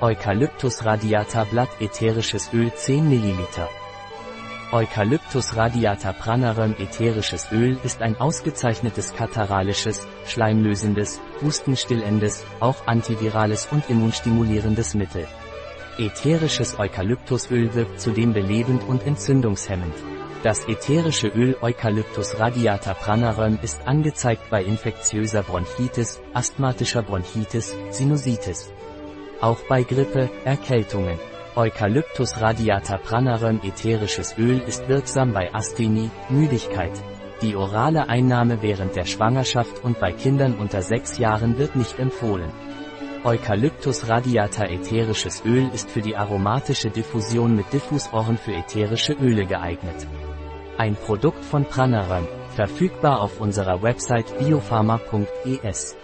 Eukalyptus radiata Blatt ätherisches Öl 10 ml. Eukalyptus radiata pranarum ätherisches Öl ist ein ausgezeichnetes katarrhalisches, schleimlösendes, hustenstillendes, auch antivirales und immunstimulierendes Mittel. Ätherisches Eukalyptusöl wirkt zudem belebend und entzündungshemmend. Das ätherische Öl Eucalyptus radiata pranarum ist angezeigt bei infektiöser Bronchitis, asthmatischer Bronchitis, Sinusitis. Auch bei Grippe, Erkältungen. Eucalyptus radiata pranarum ätherisches Öl ist wirksam bei Asthenie, Müdigkeit. Die orale Einnahme während der Schwangerschaft und bei Kindern unter 6 Jahren wird nicht empfohlen. Eucalyptus radiata ätherisches Öl ist für die aromatische Diffusion mit Diffusoren für ätherische Öle geeignet. Ein Produkt von Pranarum, verfügbar auf unserer Website biopharma.es.